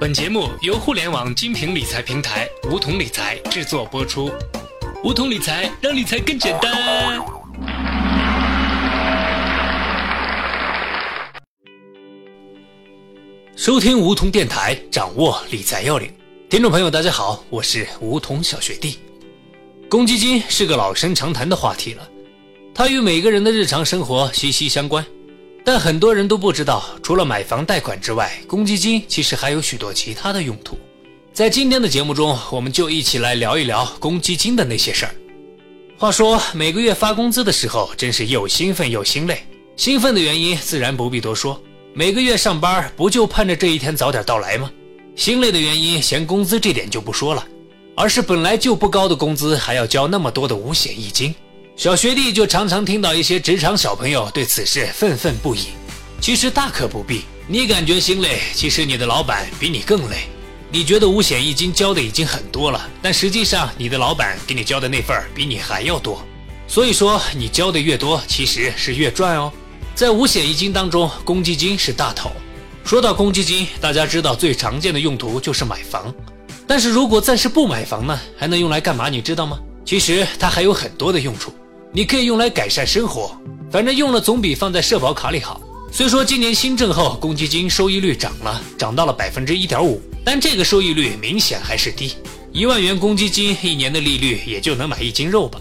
本节目由互联网精品理财平台梧桐理财制作播出。梧桐理财让理财更简单。收听梧桐电台，掌握理财要领。听众朋友，大家好，我是梧桐小学弟。公积金是个老生常谈的话题了，它与每个人的日常生活息息相关。但很多人都不知道，除了买房贷款之外，公积金其实还有许多其他的用途。在今天的节目中，我们就一起来聊一聊公积金的那些事儿。话说，每个月发工资的时候，真是又兴奋又心累。兴奋的原因自然不必多说，每个月上班不就盼着这一天早点到来吗？心累的原因，嫌工资这点就不说了，而是本来就不高的工资，还要交那么多的五险一金。小学弟就常常听到一些职场小朋友对此事愤愤不已。其实大可不必，你感觉心累，其实你的老板比你更累。你觉得五险一金交的已经很多了，但实际上你的老板给你交的那份儿比你还要多。所以说，你交的越多，其实是越赚哦。在五险一金当中，公积金是大头。说到公积金，大家知道最常见的用途就是买房。但是如果暂时不买房呢，还能用来干嘛？你知道吗？其实它还有很多的用处。你可以用来改善生活，反正用了总比放在社保卡里好。虽说今年新政后公积金收益率涨了，涨到了百分之一点五，但这个收益率明显还是低。一万元公积金一年的利率也就能买一斤肉吧。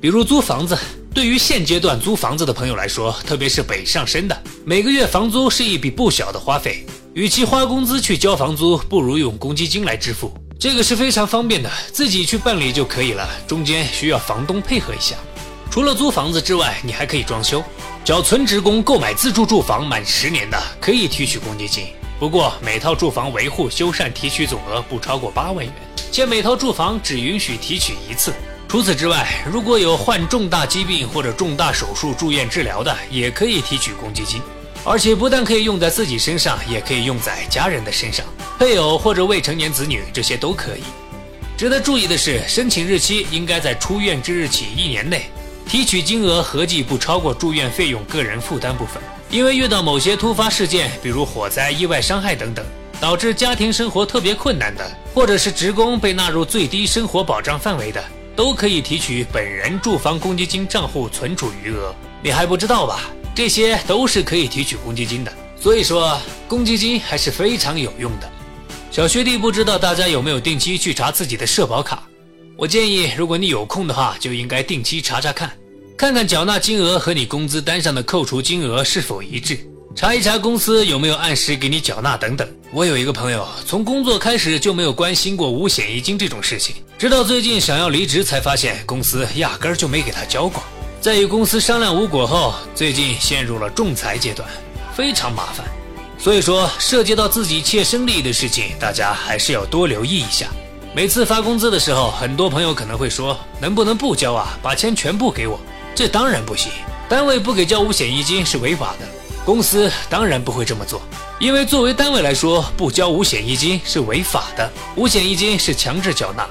比如租房子，对于现阶段租房子的朋友来说，特别是北上深的，每个月房租是一笔不小的花费。与其花工资去交房租，不如用公积金来支付，这个是非常方便的，自己去办理就可以了，中间需要房东配合一下。除了租房子之外，你还可以装修，缴存职工购买自住住房满十年的可以提取公积金。不过每套住房维护修缮提取总额不超过八万元，且每套住房只允许提取一次。除此之外，如果有患重大疾病或者重大手术住院治疗的，也可以提取公积金。而且不但可以用在自己身上，也可以用在家人的身上，配偶或者未成年子女这些都可以。值得注意的是，申请日期应该在出院之日起一年内。提取金额合计不超过住院费用个人负担部分，因为遇到某些突发事件，比如火灾、意外伤害等等，导致家庭生活特别困难的，或者是职工被纳入最低生活保障范围的，都可以提取本人住房公积金账户存储余额。你还不知道吧？这些都是可以提取公积金的。所以说，公积金还是非常有用的。小学弟不知道大家有没有定期去查自己的社保卡？我建议，如果你有空的话，就应该定期查查看，看看缴纳金额和你工资单上的扣除金额是否一致，查一查公司有没有按时给你缴纳等等。我有一个朋友，从工作开始就没有关心过五险一金这种事情，直到最近想要离职，才发现公司压根儿就没给他交过。在与公司商量无果后，最近陷入了仲裁阶段，非常麻烦。所以说，涉及到自己切身利益的事情，大家还是要多留意一下。每次发工资的时候，很多朋友可能会说：“能不能不交啊？把钱全部给我。”这当然不行，单位不给交五险一金是违法的，公司当然不会这么做。因为作为单位来说，不交五险一金是违法的，五险一金是强制缴纳，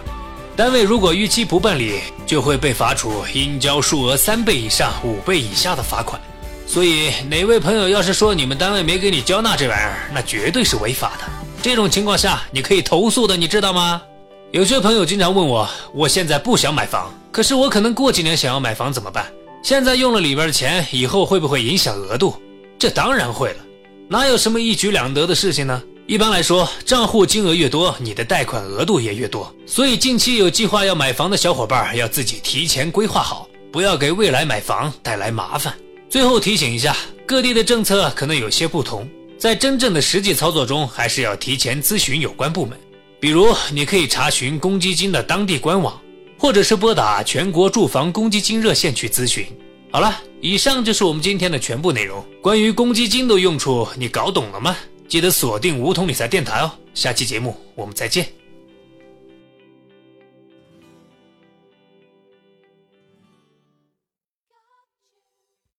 单位如果逾期不办理，就会被罚处应交数额三倍以上五倍以下的罚款。所以哪位朋友要是说你们单位没给你交纳这玩意儿，那绝对是违法的。这种情况下，你可以投诉的，你知道吗？有些朋友经常问我，我现在不想买房，可是我可能过几年想要买房怎么办？现在用了里边的钱，以后会不会影响额度？这当然会了，哪有什么一举两得的事情呢？一般来说，账户金额越多，你的贷款额度也越多。所以近期有计划要买房的小伙伴，要自己提前规划好，不要给未来买房带来麻烦。最后提醒一下，各地的政策可能有些不同，在真正的实际操作中，还是要提前咨询有关部门。比如，你可以查询公积金的当地官网，或者是拨打全国住房公积金热线去咨询。好了，以上就是我们今天的全部内容。关于公积金的用处，你搞懂了吗？记得锁定梧桐理财电台哦。下期节目我们再见。